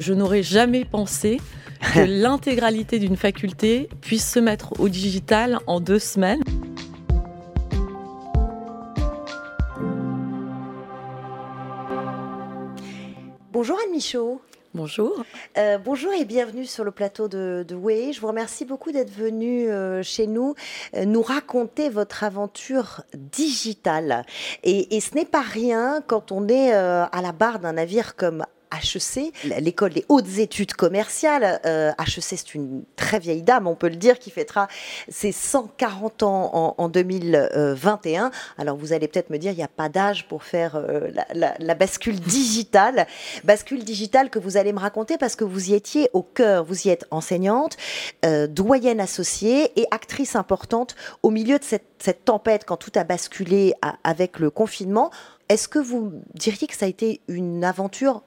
Je n'aurais jamais pensé que l'intégralité d'une faculté puisse se mettre au digital en deux semaines. Bonjour Anne Michaud. Bonjour. Euh, bonjour et bienvenue sur le plateau de, de Way. Je vous remercie beaucoup d'être venu euh, chez nous euh, nous raconter votre aventure digitale. Et, et ce n'est pas rien quand on est à la barre d'un navire comme HEC, l'école des hautes études commerciales. Euh, HEC, c'est une très vieille dame, on peut le dire, qui fêtera ses 140 ans en, 2021. Alors vous allez peut-être me dire, il n'y a pas d'âge pour faire euh, la, bascule digitale. Bascule digitale que vous allez me raconter parce que vous y étiez au cœur. Vous y êtes enseignante, euh, doyenne associée et actrice importante au milieu de cette, cette tempête quand tout a basculé avec le confinement. Est-ce que vous diriez que ça a été une aventure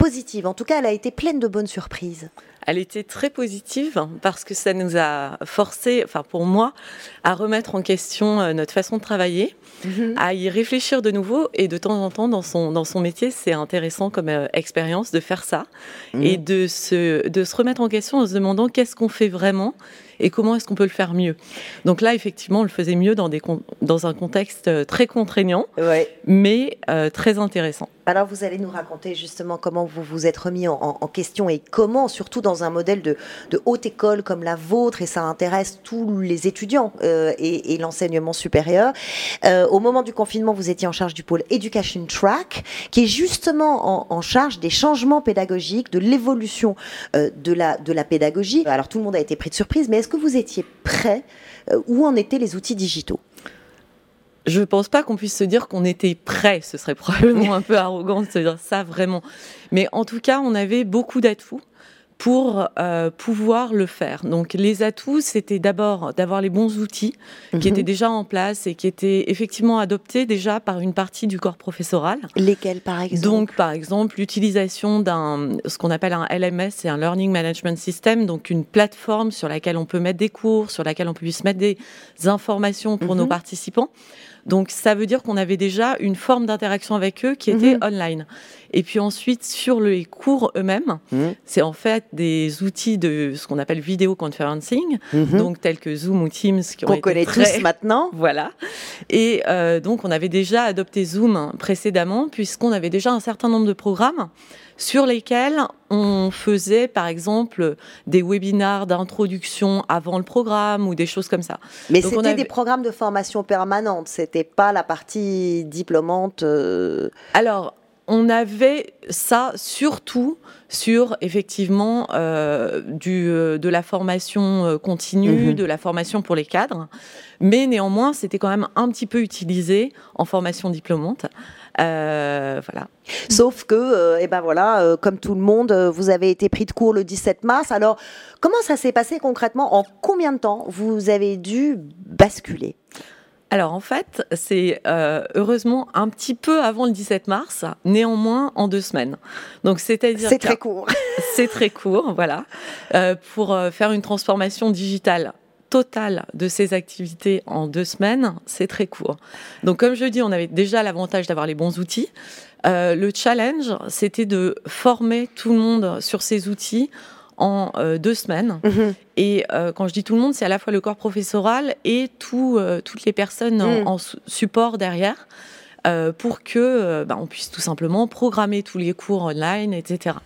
positive. En tout cas, elle a été pleine de bonnes surprises. Elle était très positive parce que ça nous a forcé, enfin pour moi, à remettre en question euh, notre façon de travailler, mhm. à y réfléchir de nouveau et de temps en temps dans son, dans son métier, c'est intéressant comme euh, expérience de faire ça mhm. et de se, de se remettre en question en se demandant qu'est-ce qu'on fait vraiment et comment est-ce qu'on peut le faire mieux. Donc là, effectivement, on le faisait mieux dans, des, dans un contexte euh, très contraignant, mais euh, très intéressant. Alors vous allez nous raconter justement comment vous vous êtes remis en, question et comment, surtout dans un modèle de, haute école comme la vôtre, et ça intéresse tous les étudiants euh, et, l'enseignement supérieur. au moment du confinement, vous étiez en charge du pôle Education Track, qui est justement en, charge des changements pédagogiques, de l'évolution de, la, de la pédagogie. Alors tout le monde a été pris de surprise, mais est-ce que vous étiez prêt euh, Où en étaient les outils digitaux? Je ne pense pas qu'on puisse se dire qu'on était prêt. Ce serait probablement un peu arrogant de se dire ça vraiment. Mais en tout cas, on avait beaucoup d'atouts pour euh, pouvoir le faire. Donc les atouts, c'était d'abord d'avoir les bons outils qui mhm. étaient déjà en place et qui étaient effectivement adoptés déjà par une partie du corps professoral. Lesquels par exemple? Donc par exemple l'utilisation d'un ce qu'on appelle un LMS, c'est un Learning Management System, donc une plateforme sur laquelle on peut mettre des cours, sur laquelle on peut mettre des informations pour nos mhm. participants. Donc ça veut dire qu'on avait déjà une forme d'interaction avec eux qui était mhm. online. Et puis ensuite, sur les cours eux-mêmes, mhm. c'est en fait des outils de ce qu'on appelle vidéo conferencing, mhm. donc tels que Zoom ou Teams. Qu'on connaît tous maintenant. Voilà. Et euh, donc on avait déjà adopté Zoom précédemment, puisqu'on avait déjà un certain nombre de programmes sur lesquels on faisait par exemple des webinars d'introduction avant le programme ou des choses comme ça. Mais c'était des programmes de formation permanente, c'était pas la partie diplômante. Euh, Alors, on avait ça surtout sur effectivement euh, du, euh, de la formation continue, mhm. de la formation pour les cadres, mais néanmoins c'était quand même un petit peu utilisé en formation diplômante. Euh, voilà. Sauf que, euh, eh ben voilà, euh, comme tout le monde, vous avez été pris de court le 17 mars. Alors, comment ça s'est passé concrètement? En combien de temps vous avez dû basculer? Alors en fait, c'est heureusement un petit peu avant le 17 mars, néanmoins en deux semaines. Donc c'est-à-dire c'est très court. c'est très court, voilà, pour faire une transformation digitale total de ces activités en deux semaines, c'est très court. Donc, comme je dis, on avait déjà l'avantage d'avoir les bons outils. Euh, le challenge, c'était de former tout le monde sur ces outils en euh, deux semaines. Mhm. Et euh, quand je dis tout le monde, c'est à la fois le corps professoral et tout, toutes les personnes en, mhm. support derrière. pour que bah, on puisse tout simplement programmer tous les cours online, etc.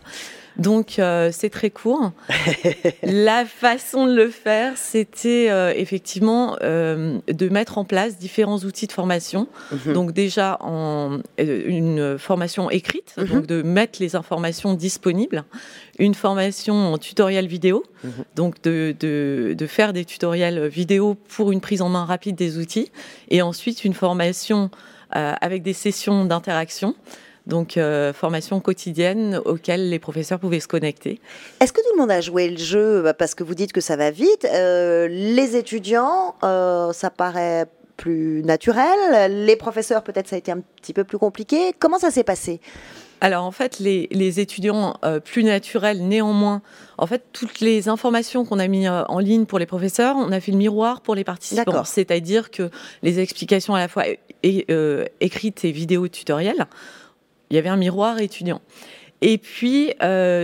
Donc euh, c'est très court. la façon de le faire, c'était euh, effectivement euh, de mettre en place différents outils de formation. Mhm. Donc déjà en une formation écrite, mhm. donc de mettre les informations disponibles, une formation en tutoriel vidéo, mhm. donc de, de, faire des tutoriels vidéo pour une prise en main rapide des outils, et ensuite une formation avec des sessions d'interaction donc, euh, formation quotidienne auxquelles les professeurs pouvaient se connecter. Est-ce que tout le monde a joué le jeu? Bah, Parce que vous dites que ça va vite. Euh, les étudiants, euh, ça paraît plus naturel. Les professeurs, peut-être ça a été un petit peu plus compliqué. Comment ça s'est passé? Alors en fait, les, étudiants plus naturels, néanmoins, en fait, toutes les informations qu'on a mis en ligne pour les professeurs, on a fait le miroir pour les participants. C'est-à-dire que les explications à la fois écrites et vidéo tutoriels, il y avait un miroir étudiant. Et puis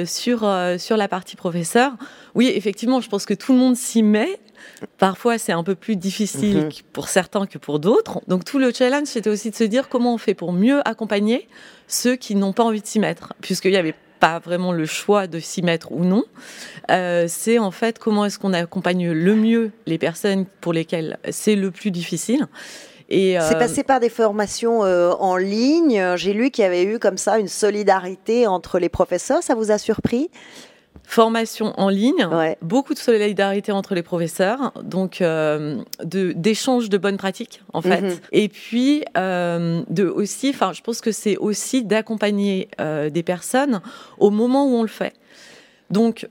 sur, sur la partie professeur, oui, effectivement, je pense que tout le monde s'y met. Parfois, c'est un peu plus difficile mhm. pour certains que pour d'autres. Donc, tout le challenge, c'était aussi de se dire comment on fait pour mieux accompagner ceux qui n'ont pas envie de s'y mettre, puisqu'il y avait pas vraiment le choix de s'y mettre ou non. Euh, c'est en fait comment est-ce qu'on accompagne le mieux les personnes pour lesquelles c'est le plus difficile. Et C'est euh, passé par des formations euh, en ligne. J'ai lu qu'il y avait eu comme ça une solidarité entre les professeurs. Ça vous a surpris? Formation en ligne, beaucoup de solidarité entre les professeurs, donc euh, d'échange de, bonnes pratiques en fait, mhm. et puis euh, de aussi, enfin je pense que c'est aussi d'accompagner euh, des personnes au moment où on le fait. Donc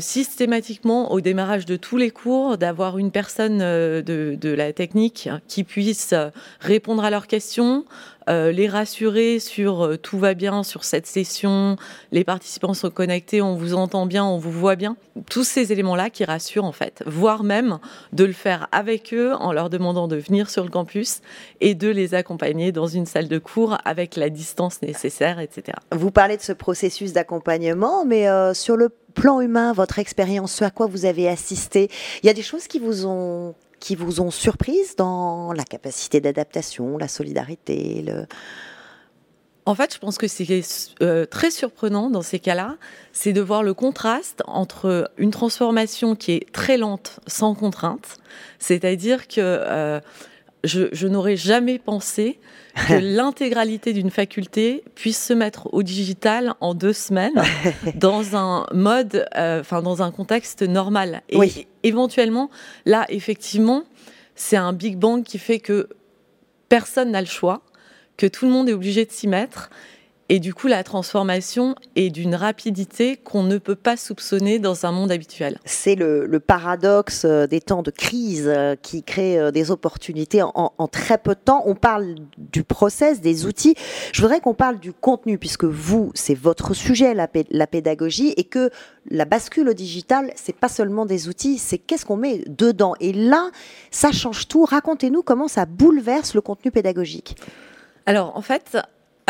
systématiquement au démarrage de tous les cours, d'avoir une personne de, de, la technique qui puisse répondre à leurs questions, euh, les rassurer sur euh, tout va bien sur cette session, les participants sont connectés, on vous entend bien, on vous voit bien. Tous ces éléments-là qui rassurent en fait, voire même de le faire avec eux en leur demandant de venir sur le campus et de les accompagner dans une salle de cours avec la distance nécessaire, etc. Vous parlez de ce processus d'accompagnement, mais euh, sur le plan humain, votre expérience, ce à quoi vous avez assisté, il y a des choses qui vous ont qui vous ont surprise dans la capacité d'adaptation, la solidarité. En fait, je pense que c'est euh, très surprenant dans ces cas-là, c'est de voir le contraste entre une transformation qui est très lente, sans contrainte, c'est-à-dire que euh, je, n'aurais jamais pensé que l'intégralité d'une faculté puisse se mettre au digital en deux semaines dans un mode, euh, enfin dans un contexte normal. Et éventuellement, là, effectivement, c'est un Big Bang qui fait que personne n'a le choix, que tout le monde est obligé de s'y mettre et du coup, la transformation est d'une rapidité qu'on ne peut pas soupçonner dans un monde habituel. C'est le, paradoxe euh, des temps de crise euh, qui crée euh, des opportunités en, très peu de temps. On parle du process, des outils. Je voudrais qu'on parle du contenu, puisque vous, c'est votre sujet, la, la pédagogie, et que la bascule au digital, c'est pas seulement des outils, c'est qu'est-ce qu'on met dedans. Et là, ça change tout. Racontez-nous comment ça bouleverse le contenu pédagogique. Alors, en fait,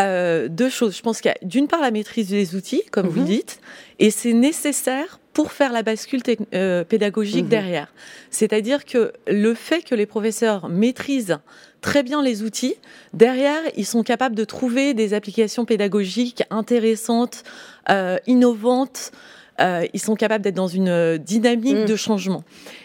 euh, deux choses. Je pense qu'il y a d'une part la maîtrise des outils, comme vous mhm. dites, et c'est nécessaire pour faire la bascule euh, pédagogique mhm. derrière. C'est-à-dire que le fait que les professeurs maîtrisent très bien les outils, derrière, ils sont capables de trouver des applications pédagogiques intéressantes, euh, innovantes. ils sont capables d'être dans une dynamique mm. de changement.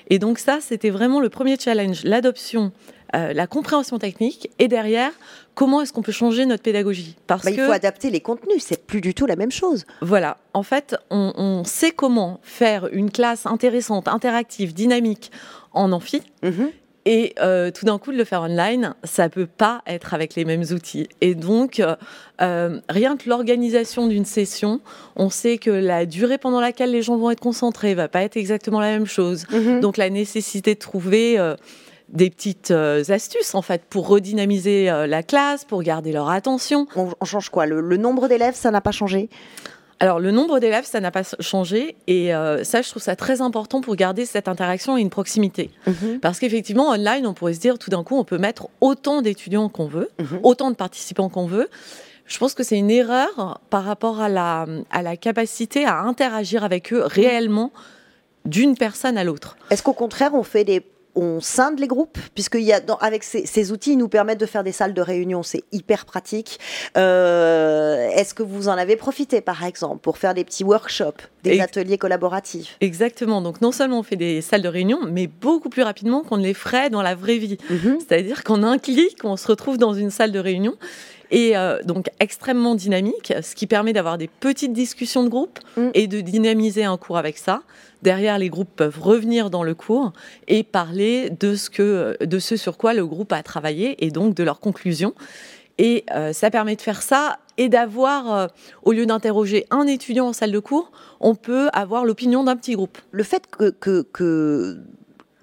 Et donc ça, c'était vraiment le premier challenge, l'adoption euh, la compréhension technique et derrière comment est-ce qu'on peut changer notre pédagogie? Parce bah, il faut adapter les contenus, c'est plus du tout la même chose. Voilà, en fait, on, sait comment faire une classe intéressante, interactive, dynamique en amphi. Mhm. Et euh, tout d'un coup, de le faire online, ça peut pas être avec les mêmes outils. Et donc, euh, rien que l'organisation d'une session, on sait que la durée pendant laquelle les gens vont être concentrés va pas être exactement la même chose. Mhm. Donc, la nécessité de trouver des petites euh, astuces en fait pour redynamiser euh, la classe, pour garder leur attention. On, change quoi? Le, nombre d'élèves, ça n'a pas changé? Alors le nombre d'élèves, ça n'a pas changé et euh, ça, je trouve ça très important pour garder cette interaction et une proximité. Mhm. Parce qu'effectivement, online, on pourrait se dire tout d'un coup, on peut mettre autant d'étudiants qu'on veut, mhm. autant de participants qu'on veut. Je pense que c'est une erreur par rapport à la, à la capacité à interagir avec eux réellement d'une personne à l'autre. Est-ce qu'au contraire, on fait des on scinde les groupes, puisque y a, avec ces, outils, ils nous permettent de faire des salles de réunion, c'est hyper pratique. Euh, est-ce que vous en avez profité, par exemple, pour faire des petits workshops, des ateliers collaboratifs? Exactement. Donc, non seulement on fait des salles de réunion, mais beaucoup plus rapidement qu'on ne les ferait dans la vraie vie. Mhm. C'est-à-dire qu'en un clic, on se retrouve dans une salle de réunion et euh, donc extrêmement dynamique, ce qui permet d'avoir des petites discussions de groupe mm. et de dynamiser un cours avec ça. Derrière, les groupes peuvent revenir dans le cours et parler de ce, que, de ce sur quoi le groupe a travaillé et donc de leurs conclusions. Et euh, ça permet de faire ça et d'avoir, euh, au lieu d'interroger un étudiant en salle de cours, on peut avoir l'opinion d'un petit groupe. Le fait que, que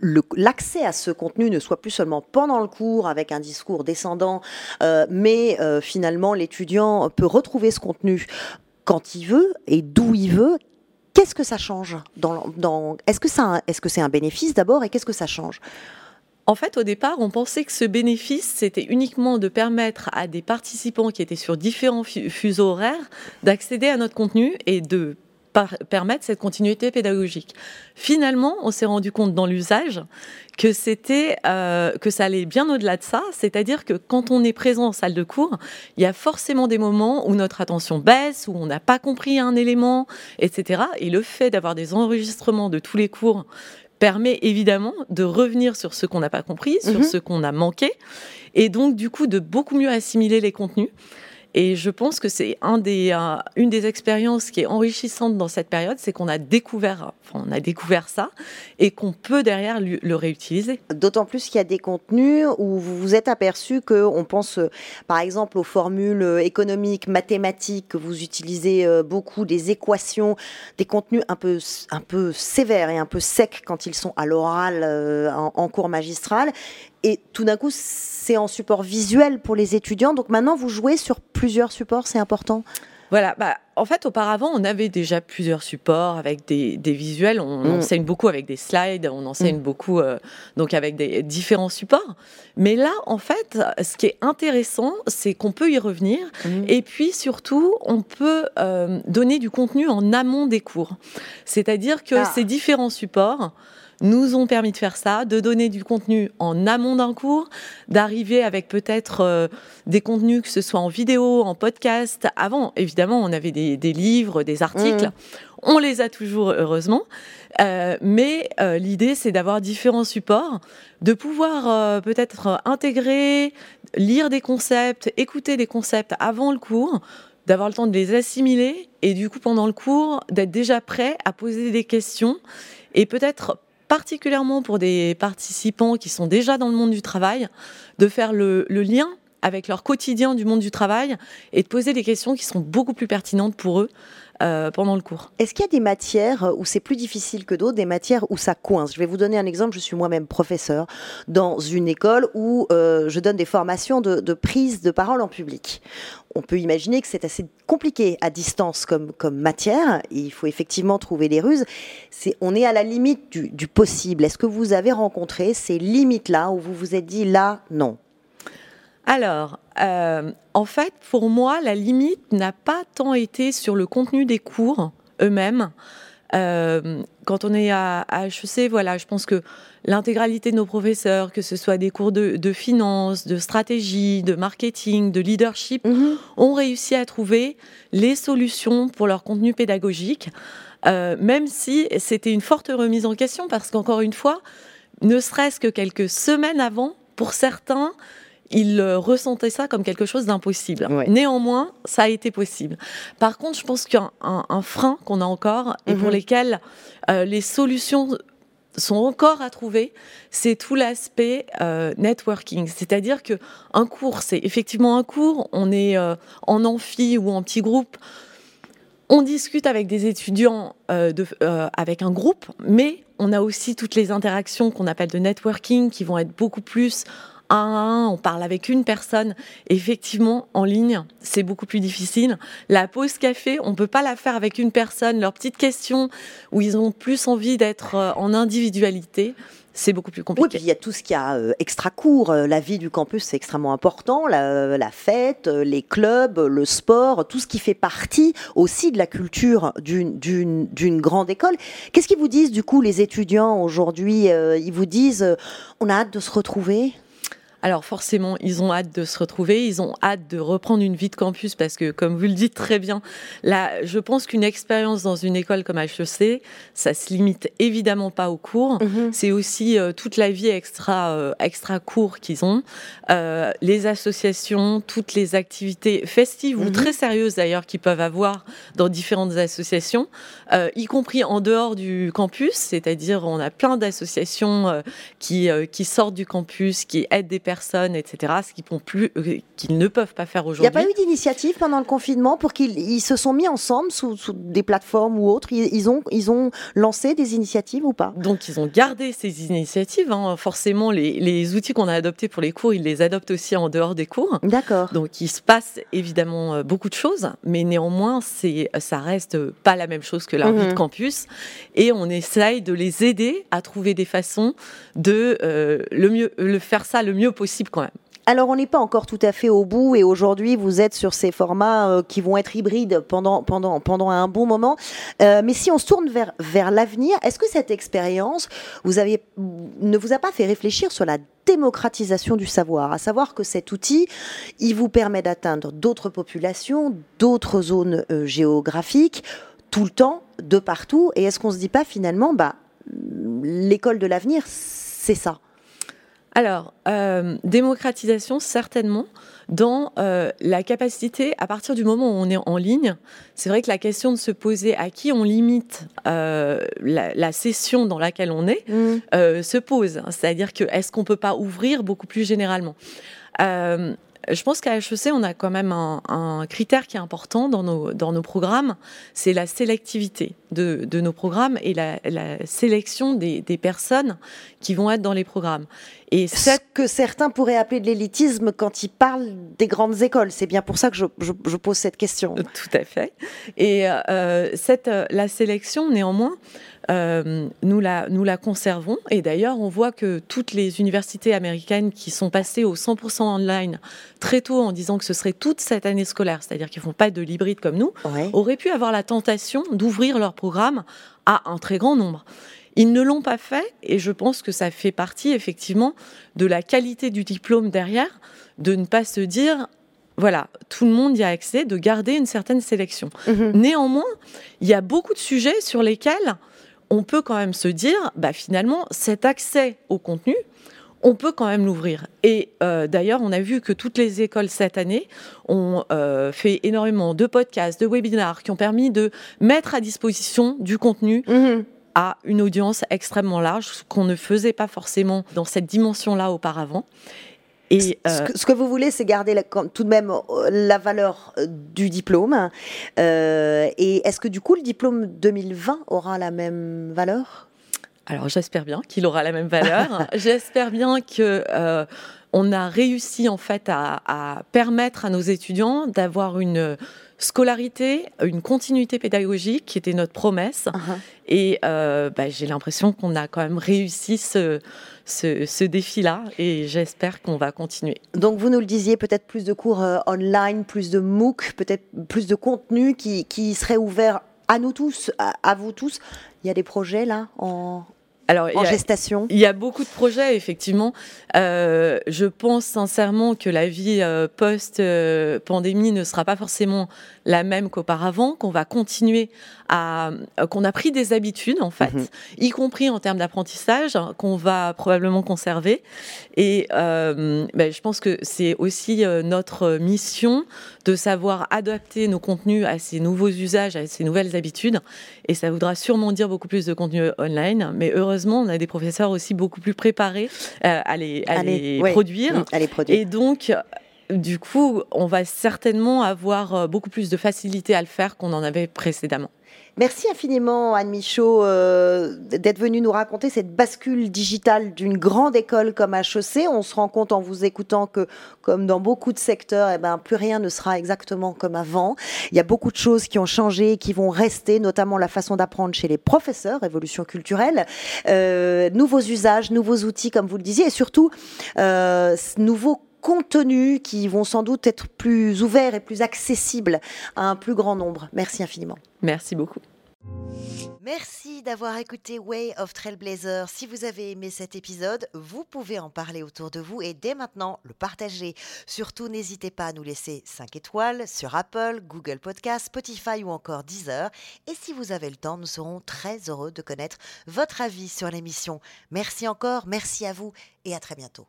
l'accès à ce contenu ne soit plus seulement pendant le cours avec un discours descendant, euh, mais euh, finalement l'étudiant peut retrouver ce contenu quand il veut et d'où il veut. Qu'est-ce que ça change Est-ce que c'est un bénéfice d'abord et qu'est-ce que ça change? En fait, au départ, on pensait que ce bénéfice, c'était uniquement de permettre à des participants qui étaient sur différents fuseaux horaires d'accéder à notre contenu et de permettre cette continuité pédagogique. Finalement, on s'est rendu compte dans l'usage que c'était euh, que ça allait bien au-delà de ça, c'est-à-dire que quand on est présent en salle de cours, il y a forcément des moments où notre attention baisse, où on n'a pas compris un élément, etc. Et le fait d'avoir des enregistrements de tous les cours permet évidemment de revenir sur ce qu'on n'a pas compris, sur mhm. ce qu'on a manqué, et donc du coup de beaucoup mieux assimiler les contenus. Et je pense que c'est des, une des expériences qui est enrichissante dans cette période, c'est qu'on a découvert, on a découvert ça et qu'on peut derrière le réutiliser. D'autant plus qu'il y a des contenus où vous vous êtes aperçu qu'on pense, euh, par exemple, aux formules euh, économiques, mathématiques que vous utilisez euh, beaucoup, des équations, des contenus un peu, un peu sévères et un peu secs quand ils sont à l'oral en, en cours magistral. Et tout d'un coup, c'est en support visuel pour les étudiants. Donc maintenant, vous jouez sur plusieurs supports, c'est important voilà, bah, en fait, auparavant, on avait déjà plusieurs supports avec des, visuels. On mm. enseigne beaucoup avec des slides, on enseigne mm. beaucoup euh, donc avec des différents supports. Mais là, en fait, ce qui est intéressant, c'est qu'on peut y revenir. Mm. Et puis surtout, on peut euh, donner du contenu en amont des cours. C'est-à-dire que ah. ces différents supports nous ont permis de faire ça, de donner du contenu en amont d'un cours, d'arriver avec peut-être euh, des contenus que ce soit en vidéo, en podcast. Avant, évidemment, on avait des, livres, des articles. Mmh. On les a toujours, heureusement. Euh, mais euh, l'idée, c'est d'avoir différents supports, de pouvoir peut-être intégrer, lire des concepts, écouter des concepts avant le cours, d'avoir le temps de les assimiler et du coup, pendant le cours, d'être déjà prêt à poser des questions et peut-être particulièrement pour des participants qui sont déjà dans le monde du travail, de faire le, lien avec leur quotidien du monde du travail et de poser des questions qui sont beaucoup plus pertinentes pour eux euh, pendant le cours. Est-ce qu'il y a des matières où c'est plus difficile que d'autres, des matières où ça coince? Je vais vous donner un exemple. Je suis moi-même professeur dans une école où euh, je donne des formations de, prise de parole en public on peut imaginer que c'est assez compliqué à distance comme, matière. Il faut effectivement trouver des ruses. On est à la limite du possible. Est-ce que vous avez rencontré ces limites-là où vous vous êtes dit là, non? Alors, euh, en fait, pour moi, la limite n'a pas tant été sur le contenu des cours eux-mêmes. Euh, quand on est à, HEC, voilà, je pense que l'intégralité de nos professeurs, que ce soit des cours de, finance, de stratégie, de marketing, de leadership, mhm. ont réussi à trouver les solutions pour leur contenu pédagogique, euh, même si c'était une forte remise en question, parce qu'encore une fois, ne serait-ce que quelques semaines avant, pour certains, il euh, ressentait ça comme quelque chose d'impossible. Néanmoins, ça a été possible. Par contre, je pense qu'un un, frein qu'on a encore et pour mhm. lesquels euh, les solutions sont encore à trouver, c'est tout l'aspect euh, networking. C'est-à-dire que un cours, c'est effectivement un cours. On est en amphi ou en petit groupe. On discute avec des étudiants de, avec un groupe, mais on a aussi toutes les interactions qu'on appelle de networking qui vont être beaucoup plus un on parle avec une personne. Effectivement, en ligne, c'est beaucoup plus difficile. La pause café, on peut pas la faire avec une personne. Leurs petites questions où ils ont plus envie d'être euh, en individualité c'est beaucoup plus compliqué. Oui, puis il y a tout ce qui a euh, extra court. Euh, la vie du campus, c'est extrêmement important. La, la, fête, les clubs, le sport, tout ce qui fait partie aussi de la culture d'une grande école. Qu'est-ce qu'ils vous disent du coup les étudiants aujourd'hui Ils vous disent on a hâte de se retrouver? Alors forcément, ils ont hâte de se retrouver, ils ont hâte de reprendre une vie de campus parce que, comme vous le dites très bien, là, je pense qu'une expérience dans une école comme HEC, ça se limite évidemment pas aux cours. Mhm. C'est aussi euh, toute la vie extra euh, extra cours qu'ils ont, euh, les associations, toutes les activités festives ou mhm. très sérieuses d'ailleurs qu'ils peuvent avoir dans différentes associations, y compris en dehors du campus. C'est-à-dire, on a plein d'associations qui qui sortent du campus, qui aident des personnes personnes, etc., ce qu'ils plus, euh, qu'ils ne peuvent pas faire aujourd'hui. Il n'y a pas eu d'initiative pendant le confinement pour qu'ils se sont mis ensemble sous, des plateformes ou autres? Ils, ont, ils ont lancé des initiatives ou pas? Donc ils ont gardé ces initiatives. Hein. Forcément, les, les outils qu'on a adoptés pour les cours, ils les adoptent aussi en dehors des cours. D'accord. Donc il se passe évidemment euh, beaucoup de choses, mais néanmoins, c'est, ça reste pas la même chose que la vie de campus. Et on essaye de les aider à trouver des façons de euh, le mieux, le faire ça le mieux possible Alors, on n'est pas encore tout à fait au bout et aujourd'hui, vous êtes sur ces formats euh, qui vont être hybrides pendant, pendant, pendant un bon moment. Euh, mais si on se tourne vers, vers l'avenir, est-ce que cette expérience vous avez, ne vous a pas fait réfléchir sur la démocratisation du savoir, à savoir que cet outil, il vous permet d'atteindre d'autres populations, d'autres zones géographiques, tout le temps, de partout? Et est-ce qu'on ne se dit pas finalement, bah, l'école de l'avenir, c'est ça? Alors, euh, démocratisation, certainement, dans euh, la capacité, à partir du moment où on est en ligne, c'est vrai que la question de se poser à qui on limite euh, la, session dans laquelle on est mmh. se pose. C'est-à-dire que est-ce qu'on ne peut pas ouvrir beaucoup plus généralement? Je pense qu'à HEC, on a quand même un, critère qui est important dans nos, dans nos programmes, c'est la sélectivité de, de, nos programmes et la, sélection des, des, personnes qui vont être dans les programmes. Et Ce que certains pourraient appeler de l'élitisme quand ils parlent des grandes écoles. C'est bien pour ça que je, je, pose cette question. Tout à fait. Et euh, cette, la sélection, néanmoins, euh, nous, la, nous la conservons. Et d'ailleurs, on voit que toutes les universités américaines qui sont passées au 100% online très tôt en disant que ce serait toute cette année scolaire, c'est-à-dire qu'ils ne font pas de l'hybride comme nous, auraient pu avoir la tentation d'ouvrir leur programme à un très grand nombre. Ils ne l'ont pas fait et je pense que ça fait partie effectivement de la qualité du diplôme derrière, de ne pas se dire voilà, tout le monde y a accès, de garder une certaine sélection. Mhm. Néanmoins, il y a beaucoup de sujets sur lesquels on peut quand même se dire, bah, finalement, cet accès au contenu, on peut quand même l'ouvrir. Et euh, d'ailleurs, on a vu que toutes les écoles cette année ont euh, fait énormément de podcasts, de webinars qui ont permis de mettre à disposition du contenu. Mhm. À une audience extrêmement large, ce qu'on ne faisait pas forcément dans cette dimension-là auparavant. Euh, ce, que, vous voulez, c'est garder tout de même euh, la valeur euh, du diplôme. et est-ce que du coup, le diplôme 2020 aura la même valeur? Alors, j'espère bien qu'il aura la même valeur. j'espère bien que on a réussi en fait à, permettre à nos étudiants d'avoir une scolarité, une continuité pédagogique qui était notre promesse. Uh-huh. Et bah, j'ai l'impression qu'on a quand même réussi ce, ce, défi-là et j'espère qu'on va continuer. Donc vous nous le disiez, peut-être plus de cours euh, online, plus de MOOC, peut-être plus de contenu qui, qui serait ouvert à nous tous, à, vous tous. Il y a des projets là en, alors, en gestation Il y a beaucoup de projets, effectivement. Euh, je pense sincèrement que la vie euh, post-pandémie ne sera pas forcément la même qu'auparavant, qu'on va continuer à, euh, qu'on a pris des habitudes en fait, mhm. y compris en termes d'apprentissage, qu'on va probablement conserver. Et euh, ben, je pense que c'est aussi notre mission de savoir adapter nos contenus à ces nouveaux usages, à ces nouvelles habitudes. Et ça voudra sûrement dire beaucoup plus de contenu online. Mais heureusement, on a des professeurs aussi beaucoup plus préparés à les, à les, produire. À les produire. Et donc, du coup, on va certainement avoir euh, beaucoup plus de facilité à le faire qu'on en avait précédemment. Merci infiniment, Anne Michaud, euh, d'être venue nous raconter cette bascule digitale d'une grande école comme HEC. On se rend compte en vous écoutant que, comme dans beaucoup de secteurs, eh ben, plus rien ne sera exactement comme avant. Il y a beaucoup de choses qui ont changé, qui vont rester, notamment la façon d'apprendre chez les professeurs, évolution culturelle, euh, nouveaux usages, nouveaux outils, comme vous le disiez, et surtout, euh, nouveaux contenus qui vont sans doute être plus ouverts et plus accessibles à un plus grand nombre. Merci infiniment. Merci beaucoup. Merci d'avoir écouté Way of Trailblazer. Si vous avez aimé cet épisode, vous pouvez en parler autour de vous et dès maintenant le partager. Surtout, n'hésitez pas à nous laisser 5 étoiles sur Apple, Google Podcast, Spotify ou encore Deezer. Et si vous avez le temps, nous serons très heureux de connaître votre avis sur l'émission. Merci encore, merci à vous et à très bientôt.